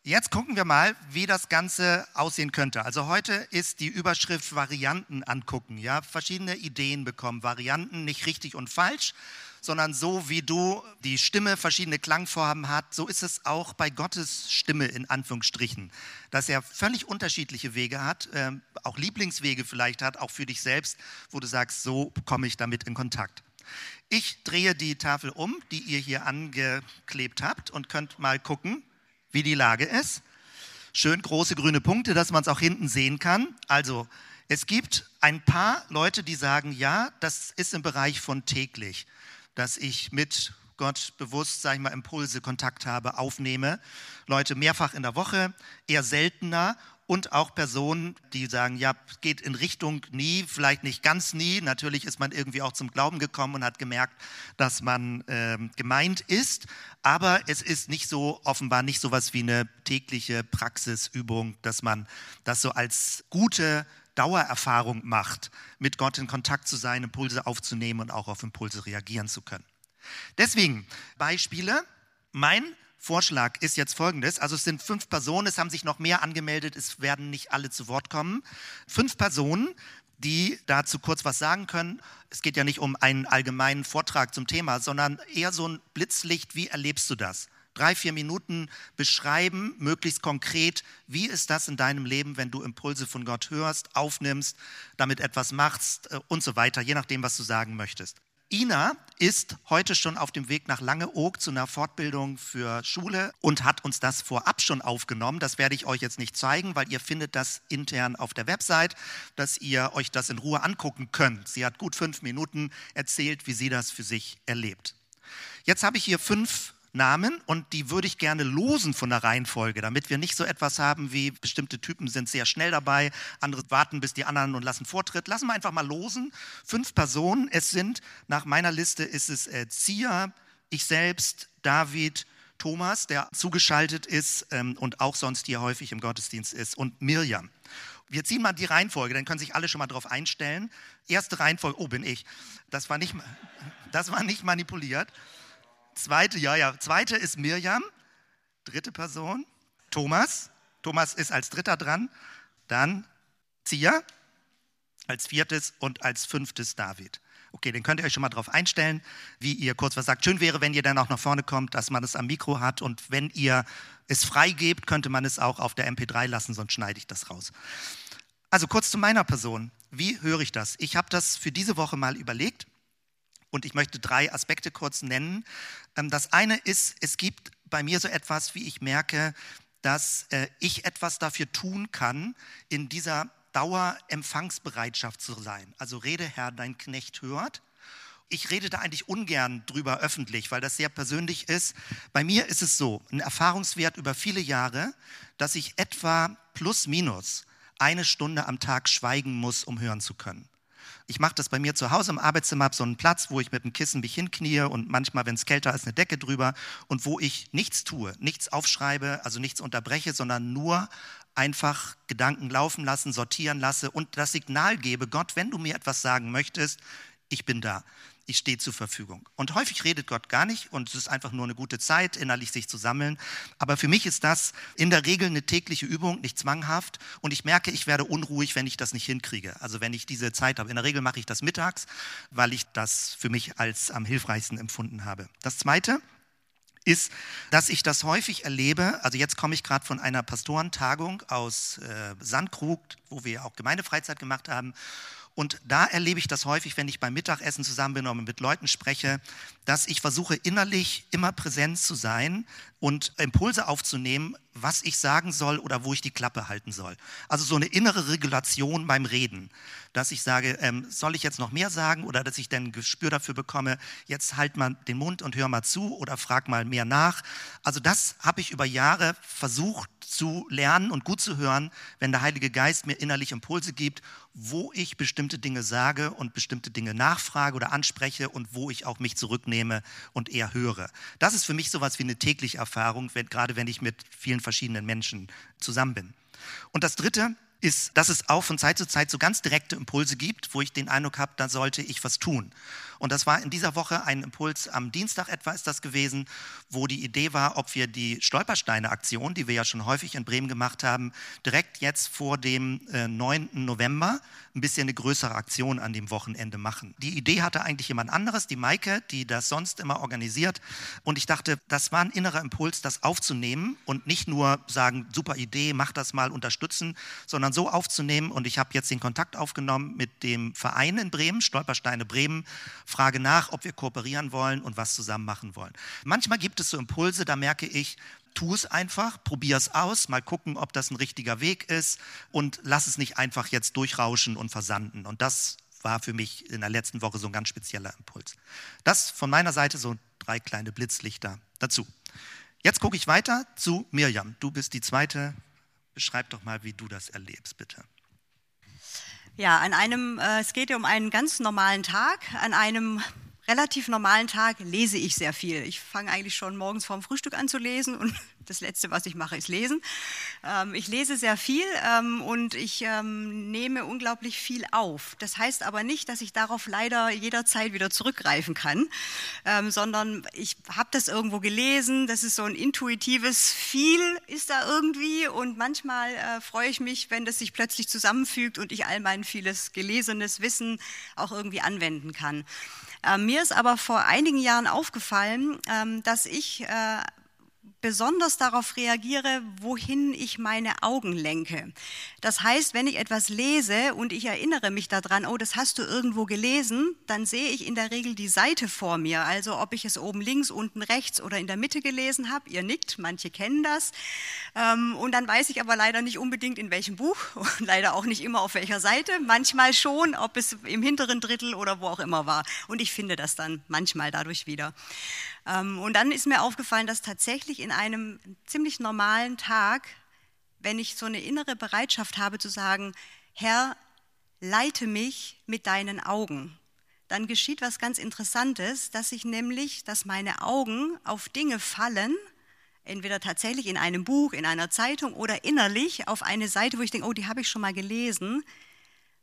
Jetzt gucken wir mal, wie das Ganze aussehen könnte. Also heute ist die Überschrift Varianten angucken, ja, verschiedene Ideen bekommen, Varianten nicht richtig und falsch, sondern so wie du die Stimme verschiedene Klangformen hat, so ist es auch bei Gottes Stimme in Anführungsstrichen, dass er völlig unterschiedliche Wege hat, äh, auch Lieblingswege vielleicht hat, auch für dich selbst, wo du sagst, so komme ich damit in Kontakt. Ich drehe die Tafel um, die ihr hier angeklebt habt und könnt mal gucken, wie die Lage ist. Schön große grüne Punkte, dass man es auch hinten sehen kann. Also es gibt ein paar Leute, die sagen, ja, das ist im Bereich von täglich dass ich mit Gott bewusst, sage ich mal, Impulse, Kontakt habe, aufnehme. Leute mehrfach in der Woche, eher seltener und auch Personen, die sagen, ja, geht in Richtung nie, vielleicht nicht ganz nie. Natürlich ist man irgendwie auch zum Glauben gekommen und hat gemerkt, dass man äh, gemeint ist, aber es ist nicht so, offenbar nicht so was wie eine tägliche Praxisübung, dass man das so als gute Dauererfahrung macht, mit Gott in Kontakt zu sein, Impulse aufzunehmen und auch auf Impulse reagieren zu können. Deswegen Beispiele. Mein Vorschlag ist jetzt folgendes. Also es sind fünf Personen, es haben sich noch mehr angemeldet, es werden nicht alle zu Wort kommen. Fünf Personen, die dazu kurz was sagen können. Es geht ja nicht um einen allgemeinen Vortrag zum Thema, sondern eher so ein Blitzlicht, wie erlebst du das? Drei, vier Minuten beschreiben, möglichst konkret, wie ist das in deinem Leben, wenn du Impulse von Gott hörst, aufnimmst, damit etwas machst äh, und so weiter, je nachdem, was du sagen möchtest. Ina ist heute schon auf dem Weg nach Langeoog zu einer Fortbildung für Schule und hat uns das vorab schon aufgenommen. Das werde ich euch jetzt nicht zeigen, weil ihr findet das intern auf der Website, dass ihr euch das in Ruhe angucken könnt. Sie hat gut fünf Minuten erzählt, wie sie das für sich erlebt. Jetzt habe ich hier fünf Namen und die würde ich gerne losen von der Reihenfolge, damit wir nicht so etwas haben wie bestimmte Typen sind sehr schnell dabei, andere warten bis die anderen und lassen Vortritt. Lassen wir einfach mal losen. Fünf Personen. Es sind, nach meiner Liste ist es äh, Zia, ich selbst, David, Thomas, der zugeschaltet ist ähm, und auch sonst hier häufig im Gottesdienst ist, und Mirjam. Wir ziehen mal die Reihenfolge, dann können sich alle schon mal darauf einstellen. Erste Reihenfolge, oh, bin ich. Das war nicht, das war nicht manipuliert. Zweite, ja, ja. Zweite ist Mirjam. Dritte Person, Thomas. Thomas ist als dritter dran. Dann Zia als viertes und als fünftes David. Okay, den könnt ihr euch schon mal darauf einstellen, wie ihr kurz was sagt. Schön wäre, wenn ihr dann auch nach vorne kommt, dass man es am Mikro hat und wenn ihr es freigebt, könnte man es auch auf der MP3 lassen, sonst schneide ich das raus. Also kurz zu meiner Person. Wie höre ich das? Ich habe das für diese Woche mal überlegt und ich möchte drei Aspekte kurz nennen. Ähm, das eine ist, es gibt bei mir so etwas, wie ich merke, dass äh, ich etwas dafür tun kann, in dieser Dauerempfangsbereitschaft zu sein. Also rede Herr, dein Knecht hört. Ich rede da eigentlich ungern drüber öffentlich, weil das sehr persönlich ist. Bei mir ist es so, ein Erfahrungswert über viele Jahre, dass ich etwa plus minus eine Stunde am Tag schweigen muss, um hören zu können. Ich mache das bei mir zu Hause im Arbeitszimmer, habe so einen Platz, wo ich mit dem Kissen mich hinknie und manchmal, wenn es kälter ist, eine Decke drüber und wo ich nichts tue, nichts aufschreibe, also nichts unterbreche, sondern nur einfach Gedanken laufen lassen, sortieren lasse und das Signal gebe, Gott, wenn du mir etwas sagen möchtest, ich bin da ich stehe zur Verfügung. Und häufig redet Gott gar nicht und es ist einfach nur eine gute Zeit, innerlich sich zu sammeln. Aber für mich ist das in der Regel eine tägliche Übung, nicht zwanghaft. Und ich merke, ich werde unruhig, wenn ich das nicht hinkriege. Also wenn ich diese Zeit habe. In der Regel mache ich das mittags, weil ich das für mich als am hilfreichsten empfunden habe. Das Zweite, ist, dass ich das häufig erlebe. Also jetzt komme ich gerade von einer Pastorentagung aus äh, Sandkrug, wo wir auch Gemeindefreizeit gemacht haben. Und da erlebe ich das häufig, wenn ich beim Mittagessen zusammen bin und mit Leuten spreche, dass ich versuche innerlich immer präsent zu sein, und Impulse aufzunehmen, was ich sagen soll oder wo ich die Klappe halten soll. Also so eine innere Regulation beim Reden, dass ich sage, ähm, soll ich jetzt noch mehr sagen oder dass ich dann ein Gespür dafür bekomme, jetzt halt mal den Mund und hör mal zu oder frag mal mehr nach. Also das habe ich über Jahre versucht zu lernen und gut zu hören, wenn der Heilige Geist mir innerlich Impulse gibt, wo ich bestimmte Dinge sage und bestimmte Dinge nachfrage oder anspreche und wo ich auch mich zurücknehme und eher höre. Das ist für mich sowas wie eine tägliche Erfahrung, wenn, gerade wenn ich mit vielen verschiedenen Menschen zusammen bin. Und das Dritte, ist, dass es auch von Zeit zu Zeit so ganz direkte Impulse gibt, wo ich den Eindruck habe, da sollte ich was tun. Und das war in dieser Woche ein Impuls, am Dienstag etwa ist das gewesen, wo die Idee war, ob wir die Stolpersteine-Aktion, die wir ja schon häufig in Bremen gemacht haben, direkt jetzt vor dem äh, 9. November ein bisschen eine größere Aktion an dem Wochenende machen. Die Idee hatte eigentlich jemand anderes, die Maike, die das sonst immer organisiert. Und ich dachte, das war ein innerer Impuls, das aufzunehmen und nicht nur sagen, super Idee, mach das mal, unterstützen, sondern so aufzunehmen. Und ich habe jetzt den Kontakt aufgenommen mit dem Verein in Bremen, Stolpersteine Bremen, frage nach, ob wir kooperieren wollen und was zusammen machen wollen. Manchmal gibt es so Impulse, da merke ich, tu es einfach, probier es aus, mal gucken, ob das ein richtiger Weg ist und lass es nicht einfach jetzt durchrauschen und versanden. Und das war für mich in der letzten Woche so ein ganz spezieller Impuls. Das von meiner Seite so drei kleine Blitzlichter dazu. Jetzt gucke ich weiter zu Mirjam. Du bist die zweite. Beschreib doch mal, wie du das erlebst, bitte. Ja, an einem, äh, es geht ja um einen ganz normalen Tag. An einem relativ normalen Tag lese ich sehr viel. Ich fange eigentlich schon morgens vorm Frühstück an zu lesen und das Letzte, was ich mache, ist lesen. Ähm, ich lese sehr viel ähm, und ich ähm, nehme unglaublich viel auf. Das heißt aber nicht, dass ich darauf leider jederzeit wieder zurückgreifen kann, sondern ich habe das irgendwo gelesen. Das ist so ein intuitives viel ist da irgendwie und manchmal äh, freue ich mich, wenn das sich plötzlich zusammenfügt und ich all mein vieles gelesenes Wissen auch irgendwie anwenden kann. Mir ist aber vor einigen Jahren aufgefallen, dass ich äh, besonders darauf reagiere, wohin ich meine Augen lenke. Das heißt, wenn ich etwas lese und ich erinnere mich daran, oh, das hast du irgendwo gelesen, dann sehe ich in der Regel die Seite vor mir. Also ob ich es oben links, unten rechts oder in der Mitte gelesen habe. Ihr nickt, manche kennen das. Ähm, und dann weiß ich aber leider nicht unbedingt in welchem Buch und leider auch nicht immer auf welcher Seite. Manchmal schon, ob es im hinteren Drittel oder wo auch immer war. Und ich finde das dann manchmal dadurch wieder. Ähm, und dann ist mir aufgefallen, dass tatsächlich in einem ziemlich normalen Tag, wenn ich so eine innere Bereitschaft habe zu sagen, Herr, leite mich mit deinen Augen, dann geschieht was ganz Interessantes, dass ich nämlich, dass meine Augen auf Dinge fallen, entweder tatsächlich in einem Buch, in einer Zeitung oder innerlich auf eine Seite, wo ich denke, oh, die habe ich schon mal gelesen,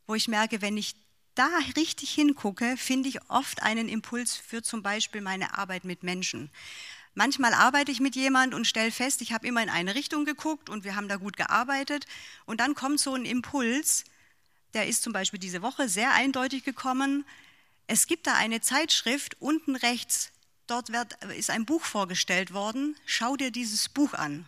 wo ich merke, wenn ich da richtig hingucke, finde ich oft einen Impuls für zum Beispiel meine Arbeit mit Menschen. Manchmal arbeite ich mit jemand und stelle fest, ich habe immer in eine Richtung geguckt und wir haben da gut gearbeitet. Und dann kommt so ein Impuls, der ist zum Beispiel diese Woche sehr eindeutig gekommen. Es gibt da eine Zeitschrift, unten rechts, dort wird, ist ein Buch vorgestellt worden. Schau dir dieses Buch an.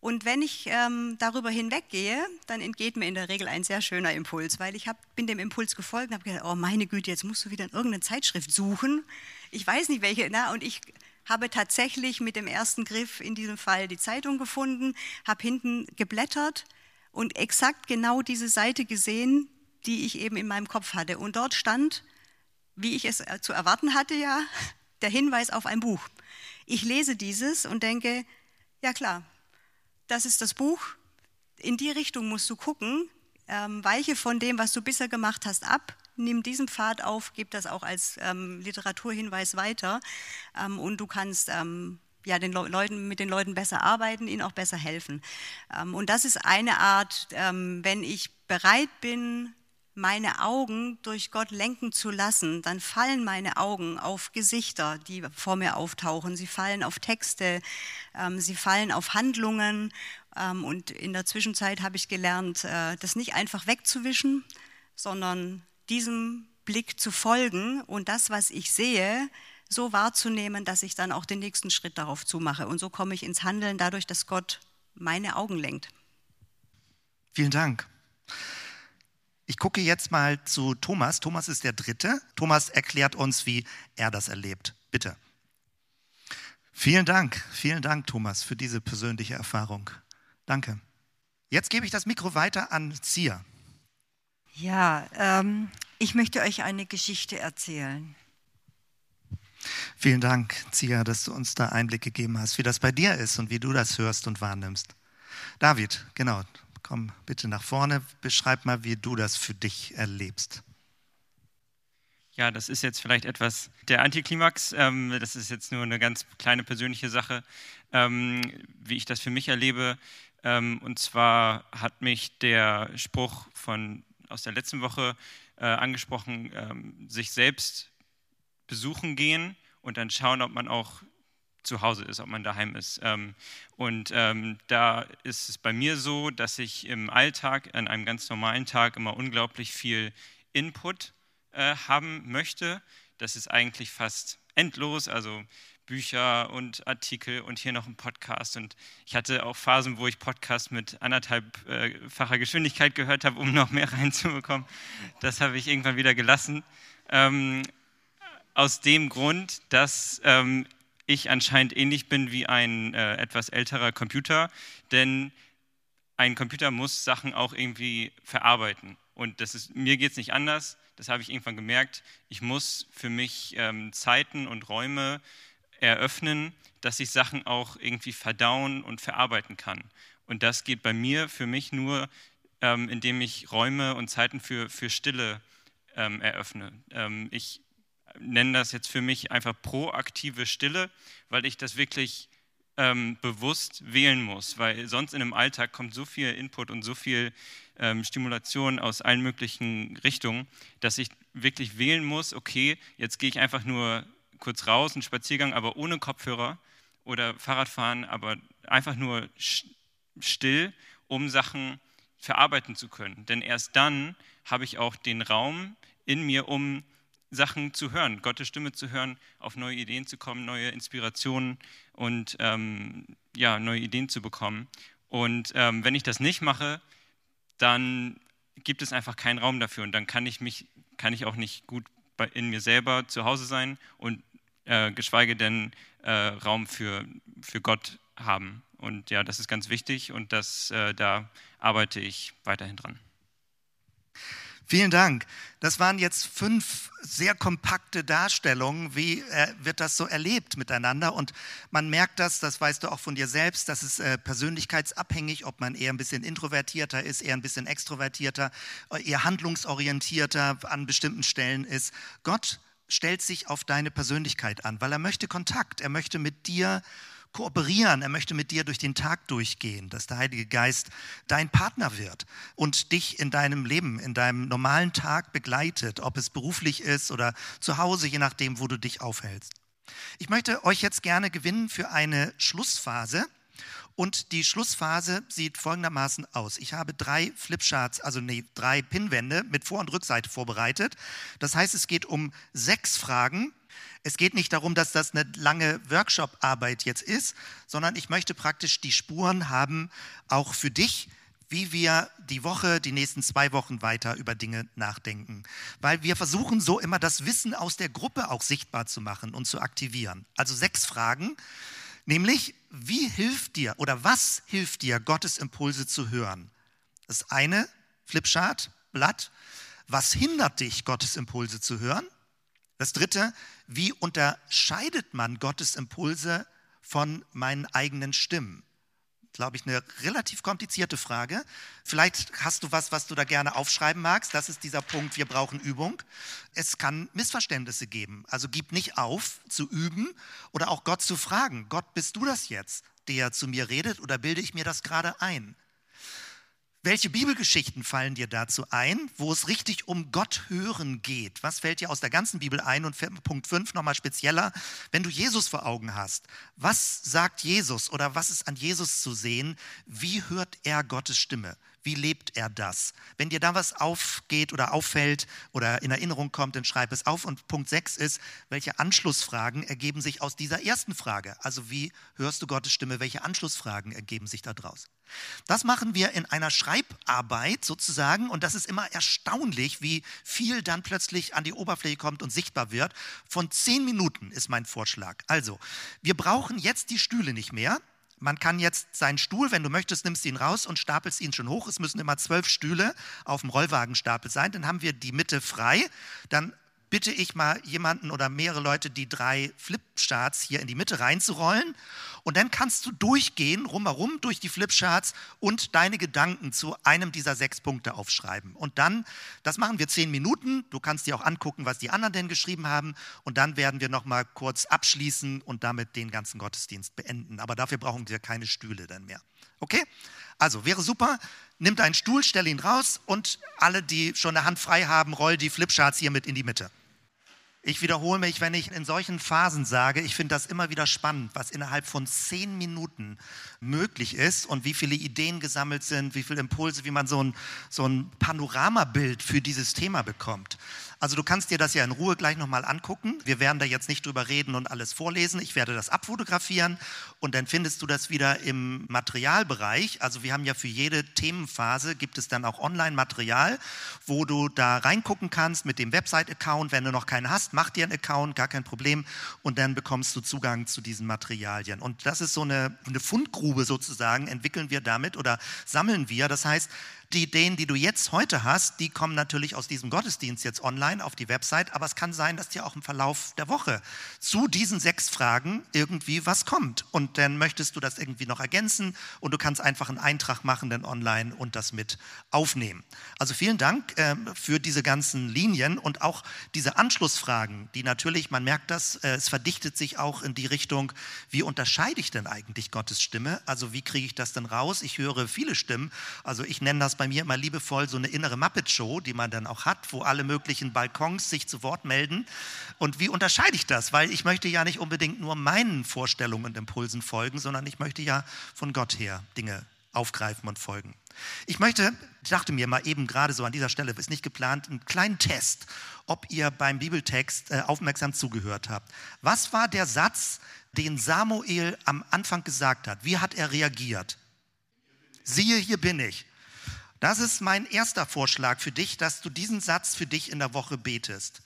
Und wenn ich ähm, darüber hinweggehe, dann entgeht mir in der Regel ein sehr schöner Impuls, weil ich hab, bin dem Impuls gefolgt und habe gedacht, oh meine Güte, jetzt musst du wieder in irgendeine Zeitschrift suchen. Ich weiß nicht welche, na, und ich habe tatsächlich mit dem ersten Griff in diesem Fall die Zeitung gefunden, habe hinten geblättert und exakt genau diese Seite gesehen, die ich eben in meinem Kopf hatte. Und dort stand, wie ich es äh, zu erwarten hatte, ja, der Hinweis auf ein Buch. Ich lese dieses und denke, ja klar, das ist das Buch. In die Richtung musst du gucken. Ähm, weiche von dem, was du bisher gemacht hast, ab. Nimm diesen Pfad auf, gib das auch als ähm, Literaturhinweis weiter. Ähm, und du kannst ähm, ja, den Le Leuten, mit den Leuten besser arbeiten, ihnen auch besser helfen. Ähm, und das ist eine Art, ähm, wenn ich bereit bin, meine Augen durch Gott lenken zu lassen, dann fallen meine Augen auf Gesichter, die vor mir auftauchen. Sie fallen auf Texte, ähm, sie fallen auf Handlungen. Und in der Zwischenzeit habe ich gelernt, äh, das nicht einfach wegzuwischen, sondern diesem Blick zu folgen und das, was ich sehe, so wahrzunehmen, dass ich dann auch den nächsten Schritt darauf zumache. Und so komme ich ins Handeln dadurch, dass Gott meine Augen lenkt. Vielen Dank. Ich gucke jetzt mal zu Thomas. Thomas ist der Dritte. Thomas erklärt uns, wie er das erlebt. Bitte. Vielen Dank, vielen Dank, Thomas, für diese persönliche Erfahrung. Danke. Jetzt gebe ich das Mikro weiter an Zia. Ja, ähm, ich möchte euch eine Geschichte erzählen. Vielen Dank, Zia, dass du uns da Einblick gegeben hast, wie das bei dir ist und wie du das hörst und wahrnimmst. David, genau, komm bitte nach vorne, beschreib mal, wie du das für dich erlebst. Ja, das ist jetzt vielleicht etwas der Antiklimax. Ähm, das ist jetzt nur eine ganz kleine persönliche Sache, ähm, wie ich das für mich erlebe. Ähm, und zwar hat mich der Spruch von, aus der letzten Woche äh, angesprochen, ähm, sich selbst besuchen gehen und dann schauen, ob man auch zu Hause ist, ob man daheim ist. Ähm, und ähm, da ist es bei mir so, dass ich im Alltag, an einem ganz normalen Tag, immer unglaublich viel Input äh, haben möchte. Das ist eigentlich fast endlos, also Bücher und Artikel und hier noch ein Podcast. Und ich hatte auch Phasen, wo ich Podcast mit anderthalbfacher äh, Geschwindigkeit gehört habe, um noch mehr reinzubekommen. Das habe ich irgendwann wieder gelassen. Ähm, aus dem Grund, dass ähm, ich anscheinend ähnlich bin wie ein äh, etwas älterer Computer, denn ein Computer muss Sachen auch irgendwie verarbeiten. Und das ist, mir geht es nicht anders, das habe ich irgendwann gemerkt. Ich muss für mich ähm, Zeiten und Räume eröffnen, dass ich Sachen auch irgendwie verdauen und verarbeiten kann. Und das geht bei mir für mich nur, ähm, indem ich Räume und Zeiten für, für Stille ähm, eröffne. Ähm, ich nenne das jetzt für mich einfach proaktive Stille, weil ich das wirklich ähm, bewusst wählen muss, weil sonst in einem Alltag kommt so viel Input und so viel ähm, Stimulation aus allen möglichen Richtungen, dass ich wirklich wählen muss, okay, jetzt gehe ich einfach nur kurz raus, einen Spaziergang, aber ohne Kopfhörer oder Fahrradfahren, aber einfach nur still, um Sachen verarbeiten zu können. Denn erst dann habe ich auch den Raum in mir, um Sachen zu hören, Gottes Stimme zu hören, auf neue Ideen zu kommen, neue Inspirationen und ähm, ja, neue Ideen zu bekommen. Und ähm, wenn ich das nicht mache, dann gibt es einfach keinen Raum dafür und dann kann ich mich, kann ich auch nicht gut in mir selber zu Hause sein und äh, geschweige denn äh, Raum für, für Gott haben. Und ja, das ist ganz wichtig und das, äh, da arbeite ich weiterhin dran. Vielen Dank. Das waren jetzt fünf sehr kompakte Darstellungen. Wie äh, wird das so erlebt miteinander? Und man merkt das, das weißt du auch von dir selbst, das ist äh, persönlichkeitsabhängig, ob man eher ein bisschen introvertierter ist, eher ein bisschen extrovertierter, eher handlungsorientierter an bestimmten Stellen ist. Gott stellt sich auf deine Persönlichkeit an, weil er möchte Kontakt, er möchte mit dir kooperieren, er möchte mit dir durch den Tag durchgehen, dass der Heilige Geist dein Partner wird und dich in deinem Leben, in deinem normalen Tag begleitet, ob es beruflich ist oder zu Hause, je nachdem, wo du dich aufhältst. Ich möchte euch jetzt gerne gewinnen für eine Schlussphase. Und die Schlussphase sieht folgendermaßen aus. Ich habe drei Flipcharts, also nee, drei Pinwände mit Vor- und Rückseite vorbereitet. Das heißt, es geht um sechs Fragen, es geht nicht darum, dass das eine lange Workshop-Arbeit jetzt ist, sondern ich möchte praktisch die Spuren haben, auch für dich, wie wir die Woche, die nächsten zwei Wochen weiter über Dinge nachdenken. Weil wir versuchen so immer das Wissen aus der Gruppe auch sichtbar zu machen und zu aktivieren. Also sechs Fragen, nämlich wie hilft dir oder was hilft dir, Gottes Impulse zu hören? Das eine, Flipchart, Blatt. Was hindert dich, Gottes Impulse zu hören? Das dritte, wie unterscheidet man Gottes Impulse von meinen eigenen Stimmen? Glaube ich, eine relativ komplizierte Frage. Vielleicht hast du was, was du da gerne aufschreiben magst. Das ist dieser Punkt, wir brauchen Übung. Es kann Missverständnisse geben. Also gib nicht auf zu üben oder auch Gott zu fragen. Gott, bist du das jetzt, der zu mir redet oder bilde ich mir das gerade ein? Welche Bibelgeschichten fallen dir dazu ein, wo es richtig um Gott hören geht? Was fällt dir aus der ganzen Bibel ein? Und Punkt 5 nochmal spezieller, wenn du Jesus vor Augen hast, was sagt Jesus oder was ist an Jesus zu sehen? Wie hört er Gottes Stimme? Wie lebt er das? Wenn dir da was aufgeht oder auffällt oder in Erinnerung kommt, dann schreib es auf. Und Punkt 6 ist, welche Anschlussfragen ergeben sich aus dieser ersten Frage? Also wie hörst du Gottes Stimme? Welche Anschlussfragen ergeben sich daraus? Das machen wir in einer Schreibarbeit sozusagen und das ist immer erstaunlich, wie viel dann plötzlich an die Oberfläche kommt und sichtbar wird. Von zehn Minuten ist mein Vorschlag. Also, wir brauchen jetzt die Stühle nicht mehr. Man kann jetzt seinen Stuhl, wenn du möchtest, nimmst ihn raus und stapelst ihn schon hoch. Es müssen immer zwölf Stühle auf dem Rollwagenstapel sein. Dann haben wir die Mitte frei. Dann bitte ich mal jemanden oder mehrere Leute, die drei Flipcharts hier in die Mitte reinzurollen. Und dann kannst du durchgehen, rumherum durch die Flipcharts und deine Gedanken zu einem dieser sechs Punkte aufschreiben. Und dann, das machen wir zehn Minuten. Du kannst dir auch angucken, was die anderen denn geschrieben haben. Und dann werden wir nochmal kurz abschließen und damit den ganzen Gottesdienst beenden. Aber dafür brauchen wir keine Stühle dann mehr. Okay? Also wäre super. Nimm deinen Stuhl, stell ihn raus und alle, die schon eine Hand frei haben, roll die Flipcharts hier mit in die Mitte. Ich wiederhole mich, wenn ich in solchen Phasen sage, ich finde das immer wieder spannend, was innerhalb von zehn Minuten möglich ist und wie viele Ideen gesammelt sind, wie viele Impulse, wie man so ein, so ein Panoramabild für dieses Thema bekommt. Also du kannst dir das ja in Ruhe gleich nochmal angucken. Wir werden da jetzt nicht drüber reden und alles vorlesen. Ich werde das abfotografieren und dann findest du das wieder im Materialbereich. Also wir haben ja für jede Themenphase gibt es dann auch Online-Material, wo du da reingucken kannst mit dem Website-Account. Wenn du noch keinen hast, mach dir einen Account, gar kein Problem. Und dann bekommst du Zugang zu diesen Materialien. Und das ist so eine, eine Fundgrube sozusagen, entwickeln wir damit oder sammeln wir. Das heißt, die Ideen, die du jetzt heute hast, die kommen natürlich aus diesem Gottesdienst jetzt online auf die Website, aber es kann sein, dass dir auch im Verlauf der Woche zu diesen sechs Fragen irgendwie was kommt. Und dann möchtest du das irgendwie noch ergänzen und du kannst einfach einen Eintrag machen dann online und das mit aufnehmen. Also vielen Dank äh, für diese ganzen Linien und auch diese Anschlussfragen, die natürlich, man merkt das, äh, es verdichtet sich auch in die Richtung, wie unterscheide ich denn eigentlich Gottes Stimme? Also wie kriege ich das denn raus? Ich höre viele Stimmen, also ich nenne das bei mir immer liebevoll so eine innere Muppet-Show, die man dann auch hat, wo alle möglichen Balkons sich zu Wort melden. Und wie unterscheide ich das? Weil ich möchte ja nicht unbedingt nur meinen Vorstellungen und Impulsen folgen, sondern ich möchte ja von Gott her Dinge aufgreifen und folgen. Ich möchte, ich dachte mir mal eben gerade so an dieser Stelle, ist nicht geplant, einen kleinen Test, ob ihr beim Bibeltext äh, aufmerksam zugehört habt. Was war der Satz, den Samuel am Anfang gesagt hat? Wie hat er reagiert? Siehe, hier bin ich. Das ist mein erster Vorschlag für dich, dass du diesen Satz für dich in der Woche betest.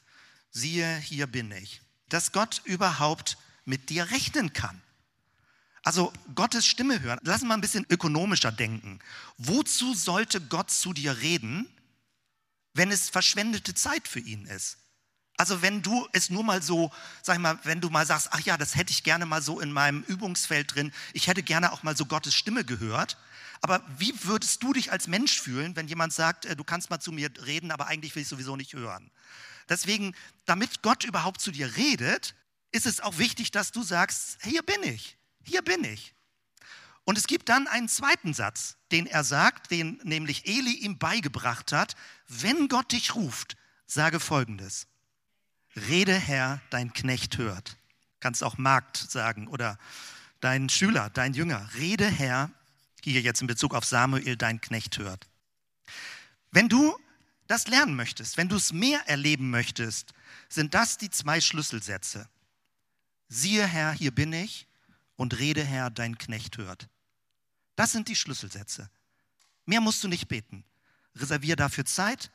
Siehe, hier bin ich. Dass Gott überhaupt mit dir rechnen kann. Also Gottes Stimme hören. Lass uns mal ein bisschen ökonomischer denken. Wozu sollte Gott zu dir reden, wenn es verschwendete Zeit für ihn ist? Also wenn du es nur mal so, sag mal, wenn du mal sagst, ach ja, das hätte ich gerne mal so in meinem Übungsfeld drin, ich hätte gerne auch mal so Gottes Stimme gehört, aber wie würdest du dich als Mensch fühlen, wenn jemand sagt, äh, du kannst mal zu mir reden, aber eigentlich will ich sowieso nicht hören? Deswegen, damit Gott überhaupt zu dir redet, ist es auch wichtig, dass du sagst, hier bin ich, hier bin ich. Und es gibt dann einen zweiten Satz, den er sagt, den nämlich Eli ihm beigebracht hat, wenn Gott dich ruft, sage folgendes. Rede Herr, dein Knecht hört. Kannst auch Magd sagen oder dein Schüler, dein Jünger. Rede Herr, hier jetzt in Bezug auf Samuel, dein Knecht hört. Wenn du das lernen möchtest, wenn du es mehr erleben möchtest, sind das die zwei Schlüsselsätze. Siehe Herr, hier bin ich und rede Herr, dein Knecht hört. Das sind die Schlüsselsätze. Mehr musst du nicht beten. Reservier dafür Zeit,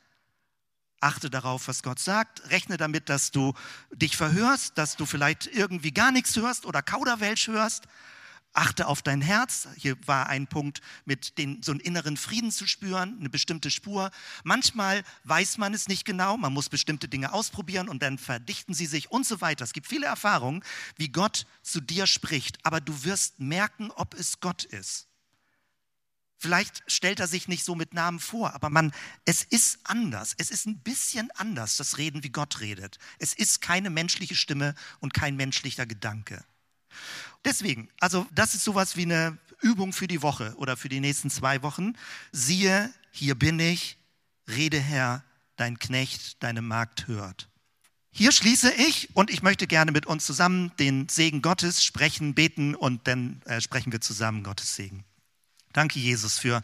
achte darauf, was Gott sagt, rechne damit, dass du dich verhörst, dass du vielleicht irgendwie gar nichts hörst oder Kauderwelsch hörst Achte auf dein Herz. Hier war ein Punkt, mit den, so einen inneren Frieden zu spüren, eine bestimmte Spur. Manchmal weiß man es nicht genau, man muss bestimmte Dinge ausprobieren und dann verdichten sie sich und so weiter. Es gibt viele Erfahrungen, wie Gott zu dir spricht, aber du wirst merken, ob es Gott ist. Vielleicht stellt er sich nicht so mit Namen vor, aber man, es ist anders. Es ist ein bisschen anders, das Reden, wie Gott redet. Es ist keine menschliche Stimme und kein menschlicher Gedanke. Deswegen, also das ist sowas wie eine Übung für die Woche oder für die nächsten zwei Wochen. Siehe, hier bin ich, rede Herr, dein Knecht, deine Magd hört. Hier schließe ich und ich möchte gerne mit uns zusammen den Segen Gottes sprechen, beten und dann äh, sprechen wir zusammen Gottes Segen. Danke, Jesus, für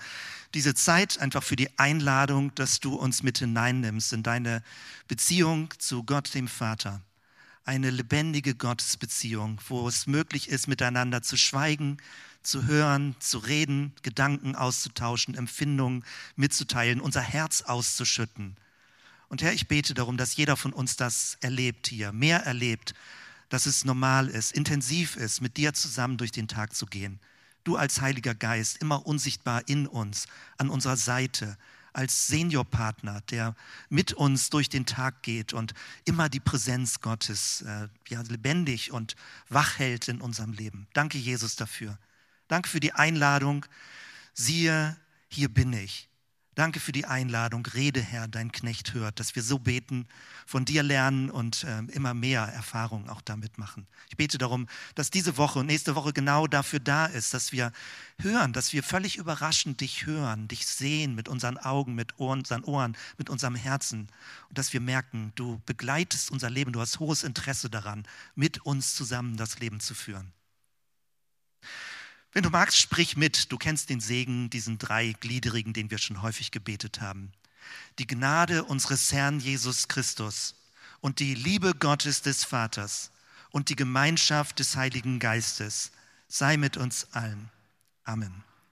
diese Zeit, einfach für die Einladung, dass du uns mit hineinnimmst in deine Beziehung zu Gott, dem Vater. Eine lebendige Gottesbeziehung, wo es möglich ist, miteinander zu schweigen, zu hören, zu reden, Gedanken auszutauschen, Empfindungen mitzuteilen, unser Herz auszuschütten. Und Herr, ich bete darum, dass jeder von uns das erlebt hier, mehr erlebt, dass es normal ist, intensiv ist, mit dir zusammen durch den Tag zu gehen. Du als Heiliger Geist, immer unsichtbar in uns, an unserer Seite, als Seniorpartner, der mit uns durch den Tag geht und immer die Präsenz Gottes äh, ja, lebendig und wach hält in unserem Leben. Danke, Jesus, dafür. Danke für die Einladung. Siehe, hier bin ich. Danke für die Einladung. Rede, Herr, dein Knecht hört, dass wir so beten, von dir lernen und äh, immer mehr Erfahrungen auch damit machen. Ich bete darum, dass diese Woche und nächste Woche genau dafür da ist, dass wir hören, dass wir völlig überraschend dich hören, dich sehen mit unseren Augen, mit Ohren, unseren Ohren, mit unserem Herzen und dass wir merken, du begleitest unser Leben, du hast hohes Interesse daran, mit uns zusammen das Leben zu führen. Wenn du magst, sprich mit. Du kennst den Segen, diesen dreigliedrigen, den wir schon häufig gebetet haben. Die Gnade unseres Herrn Jesus Christus und die Liebe Gottes des Vaters und die Gemeinschaft des Heiligen Geistes sei mit uns allen. Amen.